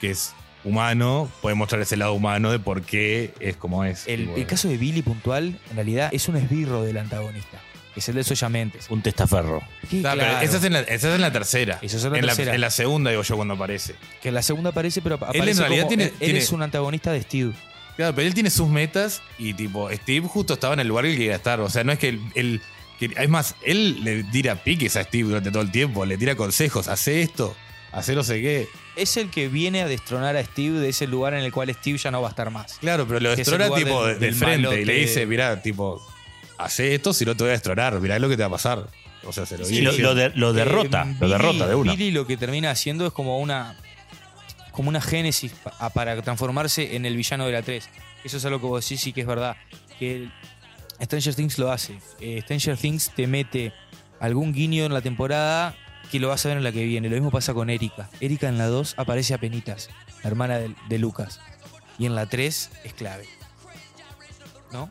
S1: que es humano, puede mostrar ese lado humano de por qué es como es.
S2: El, el caso de Billy puntual, en realidad, es un esbirro del antagonista, es el de Soyamentes.
S3: Un testaferro.
S2: Claro,
S1: esa es en la, esa es en la tercera.
S2: Eso es en la
S1: en,
S2: tercera.
S1: en la segunda, digo yo, cuando aparece.
S2: que en la segunda aparece, pero aparece
S1: en realidad
S2: como-
S1: tiene-
S2: él, él
S1: tiene-
S2: es un antagonista de Steve.
S1: Claro, pero él tiene sus metas y, tipo, Steve justo estaba en el lugar que él quería estar. O sea, no es que él. él- que- es más, él le tira piques a Steve durante todo el tiempo, le tira consejos, hace esto, hace no sé qué.
S2: Es el que viene a destronar a Steve de ese lugar en el cual Steve ya no va a estar más.
S1: Claro, pero lo
S2: Que
S1: destrona tipo
S2: del-
S1: de, de
S2: del
S1: frente y le dice, mirá, tipo, hace esto, si no te voy a destronar, mirá lo que te va a pasar. O sea, se lo
S3: Sí, lo, lo de- lo derrota,
S2: Eh,
S3: lo
S2: Billy-
S3: derrota de una.
S2: Billy lo que termina haciendo es como una como una génesis pa- para transformarse en el villano de la 3. Eso es algo que vos decís y que es verdad. Que el- Stranger Things lo hace. Eh, Stranger Things te mete algún guiño en la temporada que lo vas a ver en la que viene. Lo mismo pasa con Erika. Erika en la 2 aparece a penitas, la hermana de, de Lucas. Y en la 3 es clave. ¿No?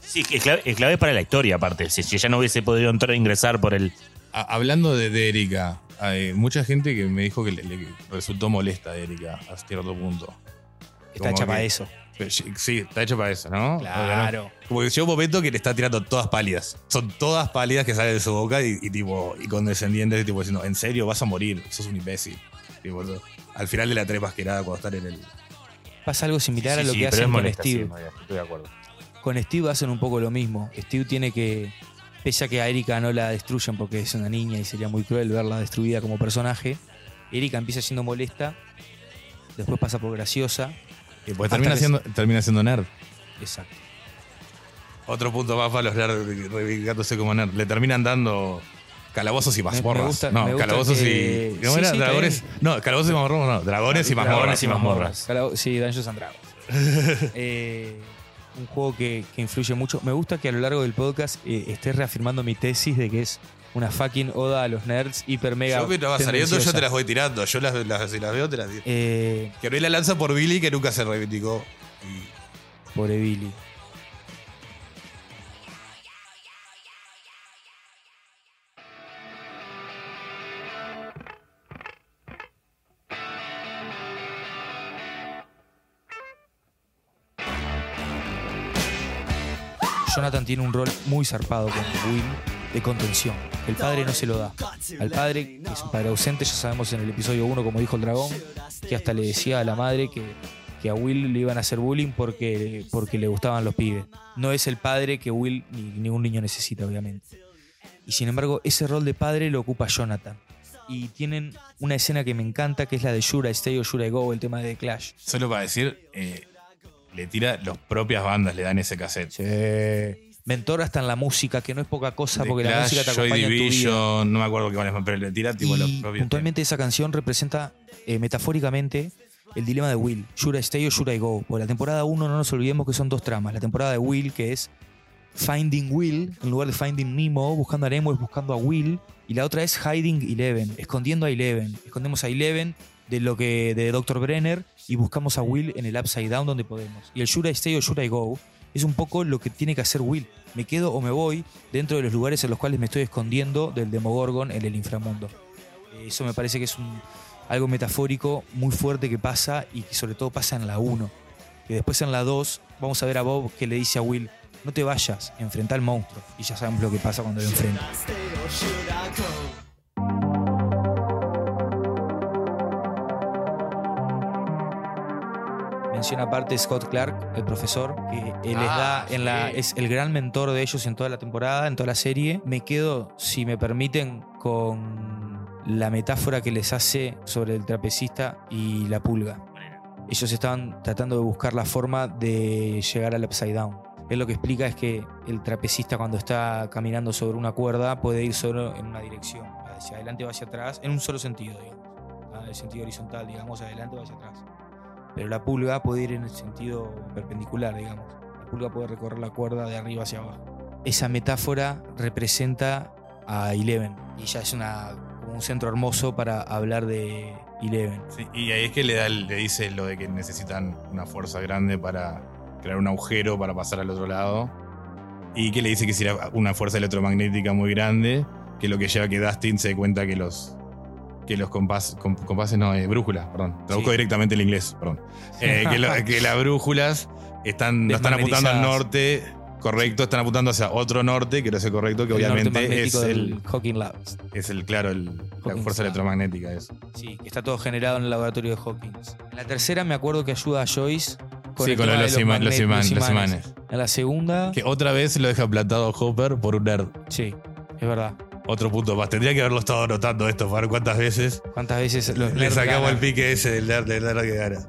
S3: Sí, es clave, es clave para la historia, aparte. Si, si ella no hubiese podido entrar ingresar por el.
S1: A- hablando de, de Erika, hay mucha gente que me dijo que le, le resultó molesta de Erika a cierto punto.
S2: Está
S1: Como
S2: hecha para
S1: que-
S2: eso.
S1: Pero sí, sí, está hecho para eso, ¿no?
S2: Claro.
S1: Como que llega un momento que le está tirando todas pálidas. Son todas pálidas que salen de su boca y, y tipo, y condescendientes, y tipo diciendo, en serio, vas a morir, sos un imbécil. Tipo, al final de la tres más que nada, cuando están en el.
S2: Pasa algo similar a lo
S3: sí,
S2: que hacen con Steve.
S3: estoy de acuerdo.
S2: Con Steve hacen un poco lo mismo. Steve tiene que, pese a que a Erika no la destruyen porque es una niña y sería muy cruel verla destruida como personaje, Erika empieza siendo molesta, después pasa por graciosa.
S1: Y pues termina siendo, termina siendo nerd.
S2: Exacto.
S1: Otro punto más para los nerds reivindicándose como nerd. Le terminan dando calabozos y mazmorras.
S2: me gusta-
S1: no,
S2: me gusta
S1: calabozos
S2: que-
S1: y. ¿Cómo
S2: sí,
S1: era?
S2: sí,
S1: Dragones. No, calabozos y mazmorras, no. Dragones y mazmorras.
S3: Dragones y mazmorras.
S2: Sí, Dungeons and Dragons. Eh, un juego que, que influye mucho. Me gusta que a lo largo del podcast eh, estés reafirmando mi tesis de que es una fucking oda a los nerds hiper mega.
S1: Yo mientras va saliendo, yo te las voy tirando. Yo las, si las veo, te las tiro.
S2: Eh,
S1: Que abrí la lanza por Billy, que nunca se reivindicó. Y
S2: pobre Billy. Jonathan tiene un rol muy zarpado con Will de contención. El padre no se lo da. Al padre, que es un padre ausente, ya sabemos en el episodio 1, como dijo el dragón, que hasta le decía a la madre que, que a Will le iban a hacer bullying porque, porque le gustaban los pibes. No es el padre que Will ni ningún niño necesita, obviamente. Y sin embargo, ese rol de padre lo ocupa Jonathan. Y tienen una escena que me encanta, que es la de I Stay Should I Go, el tema de Clash.
S1: Solo para decir, eh, le tira las propias bandas, le dan ese cassette.
S2: Sí. Mentor hasta en la música, que no es poca cosa,
S1: The
S2: porque la música te
S1: Joy
S2: acompaña en tu vida.
S1: Division, no me acuerdo pero le tira tipo los
S2: Y
S1: propios.
S2: puntualmente esa canción representa eh, metafóricamente el dilema de Will. Should I stay or should I go? Porque la temporada 1 no nos olvidemos que son dos tramas. La temporada de Will, que es Finding Will, en lugar de Finding Nemo, buscando a Nemo es buscando a Will. Y la otra es Hiding Eleven, escondiendo a Eleven. Escondemos a Eleven de lo que de Dr. Brenner y buscamos a Will en el Upside Down donde podemos. Y el Should I Stay or Should I Go es un poco lo que tiene que hacer Will. Me quedo o me voy dentro de los lugares en los cuales me estoy escondiendo del Demogorgon en el inframundo. Eh, Eso me parece que es algo metafórico muy fuerte que pasa y que sobre todo pasa en la 1. Que después en la 2 vamos a ver a Bob que le dice a Will, no te vayas, enfrenta al monstruo. Y ya sabemos lo que pasa cuando lo enfrenta. Menciona aparte Scott Clark, el profesor, que él les
S1: Ah,
S2: da en la,
S1: sí.
S2: es el gran mentor de ellos en toda la temporada, en toda la serie. Me quedo, si me permiten, con la metáfora que les hace sobre el trapecista y la pulga. Ellos estaban tratando de buscar la forma de llegar al upside down. Él lo que explica es que el trapecista cuando está caminando sobre una cuerda puede ir solo en una dirección, hacia adelante o hacia atrás, en un solo sentido, digamos. Ah, En el sentido horizontal, digamos, adelante o hacia atrás. Pero la pulga puede ir en el sentido perpendicular, digamos. La pulga puede recorrer la cuerda de arriba hacia abajo. Esa metáfora representa a Eleven. Y ella es como un centro hermoso para hablar de Eleven.
S1: Y ahí es que le, da, le dice lo de que necesitan una fuerza grande para crear un agujero para pasar al otro lado. Y que le dice que si era una fuerza electromagnética muy grande, que lo que lleva a que Dustin se dé cuenta que los que los compás, com- compases, no, eh, brújulas, perdón. Traduzco
S2: Sí.
S1: directamente el inglés, perdón. Eh, que, lo- que las brújulas están, no están apuntando al norte correcto, están apuntando hacia otro norte, que no es el correcto, que
S2: El
S1: obviamente es
S2: del
S1: el,
S2: Hawking Labs.
S1: es el, claro, el, la
S2: Hawking
S1: fuerza
S2: Lab.
S1: electromagnética. Eso.
S2: Sí, que está todo generado en el laboratorio de Hawkins. En la tercera me acuerdo que ayuda a Joyce con
S1: Sí,
S2: el
S1: con los ima- los
S2: magnet-
S1: iman- los imanes.
S2: En la segunda,
S1: Que otra vez lo deja platado Hopper por un nerd.
S2: sí, es verdad.
S1: Otro punto más. Tendría que haberlo estado anotando esto para ver cuántas veces
S2: ¿Cuántas veces los
S1: le sacamos el pique ese del nerd, del nerd que gana.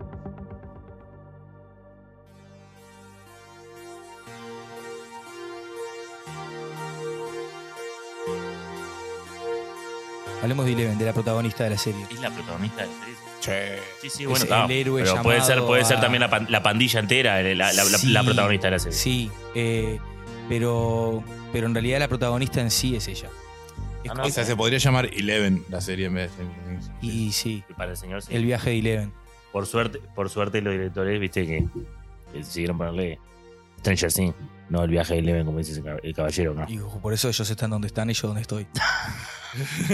S2: Hablemos de Eleven, de la protagonista de la serie.
S3: Es la protagonista de la serie. Sí, sí,
S2: Es
S3: bueno, está.
S2: héroe
S3: Pero puede ser, puede ser también la, pan- la pandilla entera, la, la- la-
S2: Sí,
S3: la protagonista de la serie.
S2: Sí, eh, pero, pero en realidad la protagonista en sí es ella. Es
S3: Ah, no,
S1: O sea, se podría llamar Eleven la serie en vez de.
S2: Y sí,
S3: Y para el señor, sí.
S2: el viaje de Eleven.
S3: Por suerte, por suerte los directores, viste, que, que siguieron ponerle Stranger Things. No el viaje de Eleven, como dice el caballero, ¿no?
S2: Y ojo, por eso ellos están donde están y yo donde estoy.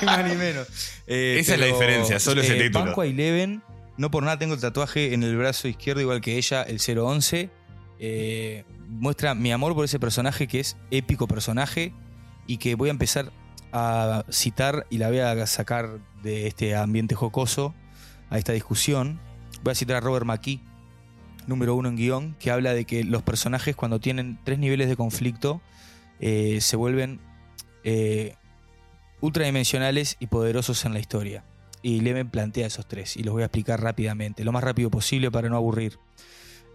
S2: Ni más ni menos. Eh,
S1: Esa es la diferencia, solo ese título.
S2: Banco a Eleven, no por nada tengo el tatuaje en el brazo izquierdo, igual que ella, el 011. Eh, muestra mi amor por ese personaje que es épico personaje y que voy a empezar a citar y la voy a sacar de este ambiente jocoso a esta discusión. Voy a citar a Robert McKee, número uno en guion, que habla de que los personajes cuando tienen tres niveles de conflicto eh, se vuelven eh, ultradimensionales y poderosos en la historia. Y Leven plantea esos tres y los voy a explicar rápidamente, lo más rápido posible para no aburrir.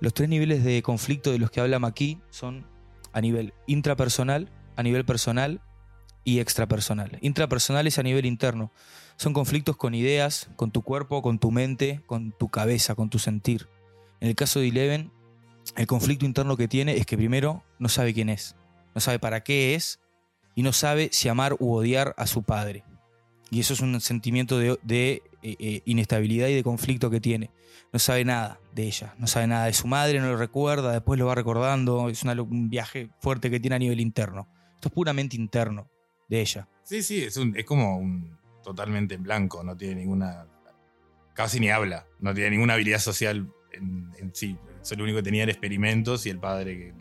S2: Los tres niveles de conflicto de los que habla McKee son a nivel intrapersonal, a nivel personal y extrapersonal. Intrapersonal es a nivel interno. Son conflictos con ideas, con tu cuerpo, con tu mente, con tu cabeza, con tu sentir. En el caso de Eleven, el conflicto interno que tiene es que primero no sabe quién es, no sabe para qué es y no sabe si amar u odiar a su padre. Y eso es un sentimiento de, eh, eh, inestabilidad y de conflicto que tiene. No sabe nada de ella, no sabe nada de su madre, no lo recuerda, después lo va recordando. Es un viaje fuerte que tiene a nivel interno. Esto es puramente interno de ella.
S1: Sí, sí, es, un, es como un totalmente en blanco, no tiene ninguna. Casi ni habla, no tiene ninguna habilidad social en, en sí. Eso lo único que tenía era experimentos y el padre que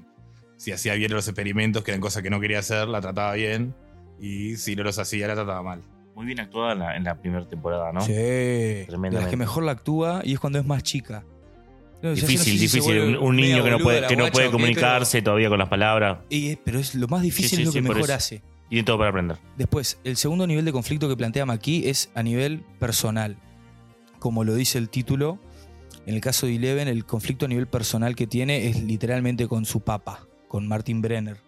S1: si hacía bien los experimentos, que eran cosas que no quería hacer, la trataba bien. Y si no los hacía, la trataba mal.
S3: Muy bien actuada en la, en la primera temporada, ¿no?
S2: Sí. De las
S3: Tremendamente.
S2: que mejor la actúa y es cuando es más chica. No, ya yo no sé
S3: Difícil,
S2: si
S3: difícil. Un, niño que no puede, que no puede comunicarse todavía con las palabras.
S2: pero, y es- pero es lo más difícil
S3: Sí, sí,
S2: es lo que mejor hace.
S3: Tiene todo para aprender.
S2: Después, el segundo nivel de conflicto que plantea McKee es a nivel personal. Como lo dice el título, en el caso de Eleven, el conflicto a nivel personal que tiene es literalmente con su papá, con Martin Brenner,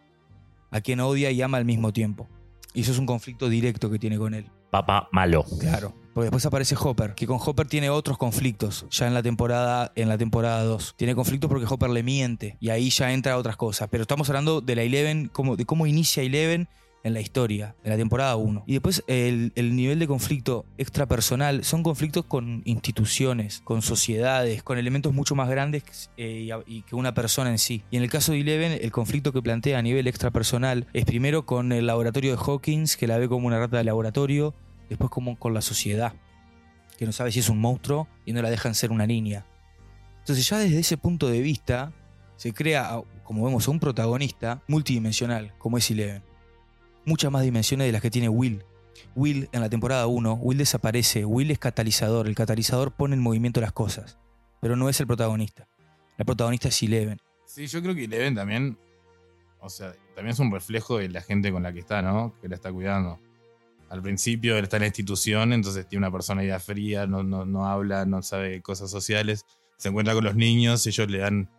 S2: a quien odia y ama al mismo tiempo. Y eso es un conflicto directo que tiene con él.
S3: Papá malo.
S2: Claro. Porque después aparece Hopper, que con Hopper tiene otros conflictos, ya en la temporada en la temporada 2. Tiene conflictos porque Hopper le miente y ahí ya entra otras cosas. Pero estamos hablando de la Eleven, como, de cómo inicia Eleven en la historia, en la temporada 1. Y después el, el nivel de conflicto extrapersonal son conflictos con instituciones, con sociedades, con elementos mucho más grandes eh, y que una persona en sí. Y en el caso de Eleven, el conflicto que plantea a nivel extrapersonal es primero con el laboratorio de Hawkins, que la ve como una rata de laboratorio, después como con la sociedad, que no sabe si es un monstruo y no la dejan ser una niña. Entonces ya desde ese punto de vista se crea, como vemos, un protagonista multidimensional, como es Eleven. Muchas más dimensiones de las que tiene Will. Will en la temporada 1, Will desaparece, Will es catalizador, el catalizador pone en movimiento las cosas, pero no es el protagonista. La protagonista es Eleven.
S1: Sí, yo creo que Eleven también, o sea, también es un reflejo de la gente con la que está, ¿no? Que la está cuidando. Al principio él está en la institución, entonces tiene una personalidad fría, no, no, no habla, no sabe cosas sociales. Se encuentra con los niños, ellos le dan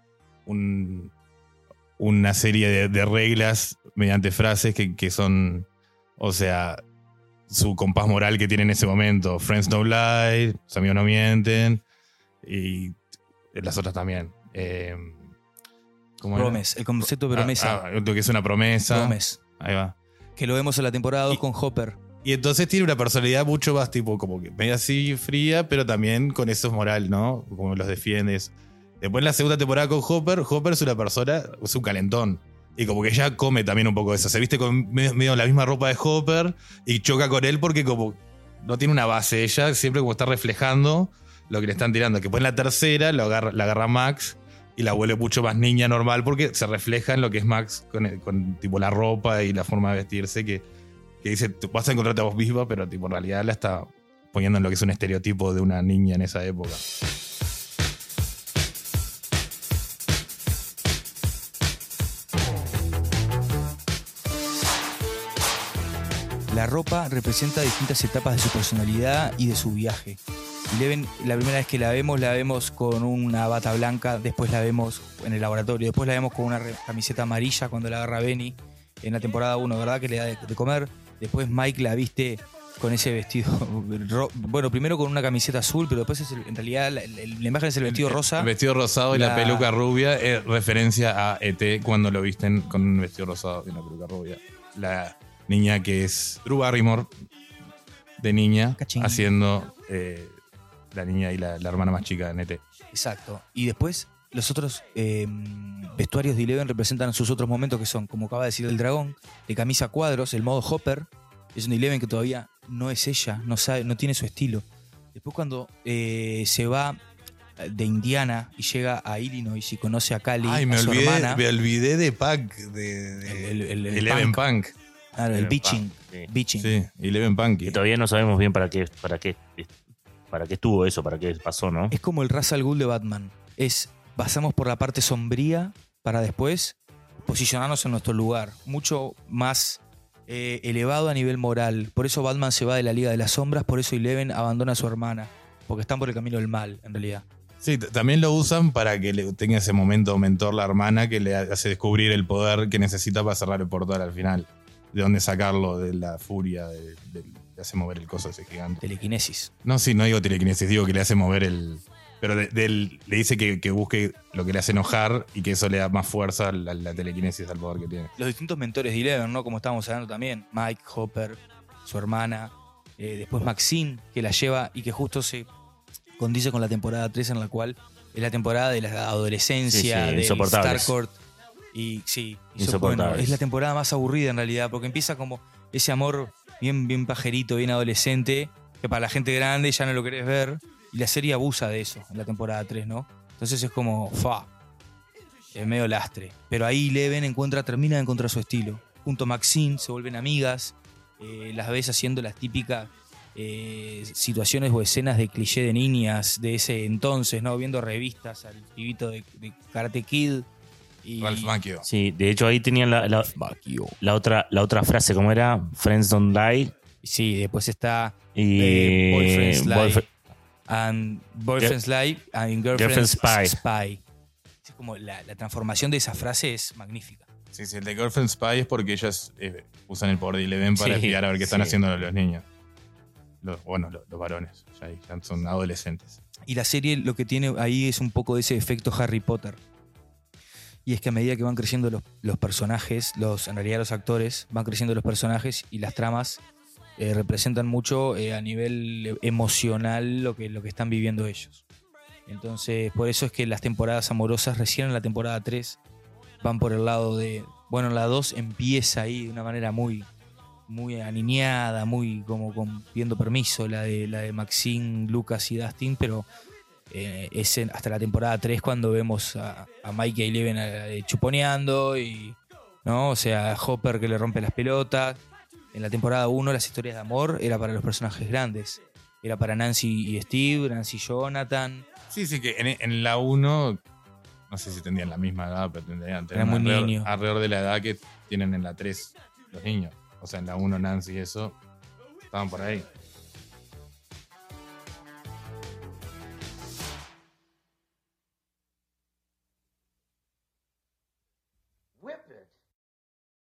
S1: un- una serie de, de reglas mediante frases que, que son, o sea, su compás moral que tiene en ese momento. Friends don't lie, sus amigos no mienten, y las otras también. Eh.
S2: Promes, el concepto de
S1: Ah,
S2: promesa.
S1: ah, lo que es una promesa.
S2: Promes.
S1: Ahí va.
S2: Que lo vemos en la temporada 2
S1: Y-
S2: con Hopper.
S1: Y entonces tiene una personalidad mucho más tipo, como que medio así fría, pero también con eso es moral, ¿no? Como los defiendes. Después en la segunda temporada con Hopper, Hopper es una persona, es un calentón. Y como que ella come también un poco eso. Se viste con medio, medio la misma ropa de Hopper y choca con él porque como no tiene una base ella, siempre como está reflejando lo que le están tirando. Que después en la tercera agarra, la agarra Max y la vuelve mucho más niña normal porque se refleja en lo que es Max con, el- con tipo la ropa y la forma de vestirse que, que dice, "Tú vas a encontrarte a vos misma, pero en realidad la está poniendo en lo que es un estereotipo de una niña en esa época.
S2: La ropa representa distintas etapas de su personalidad y de su viaje. La primera vez que la vemos, la vemos con una bata blanca, después la vemos en el laboratorio, después la vemos con una camiseta amarilla cuando la agarra Benny en la temporada 1, ¿verdad? Que le da de comer. Después Mike la viste con ese vestido. bueno, primero con una camiseta azul, pero después es el- en realidad la, la- la imagen es el vestido rosa.
S1: El vestido rosado y la,
S2: La-
S1: peluca rubia es referencia a ET cuando lo visten con un vestido rosado y una peluca rubia. La niña que es Drew Barrymore, de niña,
S2: Cachín.
S1: haciendo eh, la niña y la, la hermana más chica de ET.
S2: Exacto. Y después los otros eh, vestuarios de Eleven representan sus otros momentos que son, como acaba de decir el dragón, de camisa a cuadros, el modo Hopper. Es una Eleven que todavía no es ella, no, sabe, no tiene su estilo. Después cuando eh, se va de Indiana y llega a Illinois y conoce a Cali,
S1: Ay,
S2: a
S1: me
S2: su
S1: olvidé,
S2: hermana,
S1: me olvidé de Punk, de, de-
S2: El- el- el
S1: Eleven
S2: punk.
S1: Punk.
S2: claro, el bitching,
S3: sí.
S2: bitching.
S1: Sí, Eleven Punk.
S3: Que todavía no sabemos bien para qué, para qué, para qué estuvo eso, para qué pasó, ¿no?
S2: Es como el Ra's al Ghul de Batman. Es pasamos por la parte sombría para después posicionarnos en nuestro lugar, mucho más eh, elevado a nivel moral. Por eso Batman se va de la Liga de las Sombras, por eso Eleven abandona a su hermana, porque están por el camino del mal, en realidad.
S1: Sí, también lo usan para que le tenga ese momento mentor la hermana que le hace descubrir el poder que necesita para cerrar el portal al final. De dónde sacarlo de la furia, de, de- le hace mover el coso ese gigante.
S2: Telequinesis.
S1: No, sí, no digo telequinesis, digo que le hace mover el. Pero de- del- le dice que, que busque lo que le hace enojar y que eso le da más fuerza a la, la telequinesis al poder que tiene.
S2: Los distintos mentores de Eleven, ¿no? Como estábamos hablando también. Mike, Hopper, su hermana. eh, después Maxine, que la lleva y que justo se condice con la temporada 3 en la cual es la temporada de la adolescencia,
S3: Sí, sí,
S2: del
S3: insoportables.
S2: Starcourt. Y sí, hizo-
S3: Insoportables.
S2: bueno, es la temporada más aburrida en realidad, porque empieza como ese amor bien, bien pajerito, bien adolescente, que para la gente grande ya no lo querés ver. Y la serie abusa de eso en la temporada 3, ¿no? Entonces es como, fa. Es medio lastre. Pero ahí Leven encuentra, termina de encontrar su estilo. Junto a Maxine se vuelven amigas. eh, las ves haciendo las típicas eh, situaciones o escenas de cliché de niñas de ese entonces, ¿no? Viendo revistas al pibito de, de Karate Kid. Y,
S1: Ralph Macchio.
S3: Sí, de hecho ahí tenían la, la, la otra, la otra frase, ¿cómo era? Friends don't die.
S2: Sí, después está
S3: Y.
S2: eh, Boyfriend's Lie.
S3: Boyfriend-
S2: and Boyfriend's Lie and Girlfriend's,
S3: Girlfriend's Spy.
S2: Spy. Es como la, la transformación de esa frase es magnífica.
S1: Sí, sí, el de Girlfriend Spy es porque ellas eh, usan el poder de Eleven para
S3: Sí,
S1: espiar a ver qué están
S3: sí.
S1: haciendo los niños. Los, bueno, los, los varones, ya, ya son adolescentes.
S2: Y la serie lo que tiene ahí es un poco de ese efecto Harry Potter. Y es que a medida que van creciendo los, los personajes, los, en realidad los actores, van creciendo los personajes y las tramas eh, representan mucho eh, a nivel emocional lo que, lo que están viviendo ellos. Entonces, por eso es que las temporadas amorosas, recién en la temporada 3, van por el lado de. Bueno, la 2 empieza ahí de una manera muy, muy aniñada, muy como con, pidiendo permiso, la de, la de Maxine, Lucas y Dustin, pero eh, es en- hasta la temporada 3 cuando vemos a, a Mike y Eleven chuponeando y. ¿no? O sea, a Hopper que le rompe las pelotas. En la temporada 1 las historias de amor era para los personajes grandes. Era para Nancy y Steve, Nancy y Jonathan.
S1: Sí, sí, que en, en la 1, no sé si tendrían la misma edad, pero tendrían
S2: Eran muy
S1: alrededor,
S2: niños.
S1: alrededor de la edad que tienen en la 3 los niños. O sea, en la 1 Nancy y eso estaban por ahí.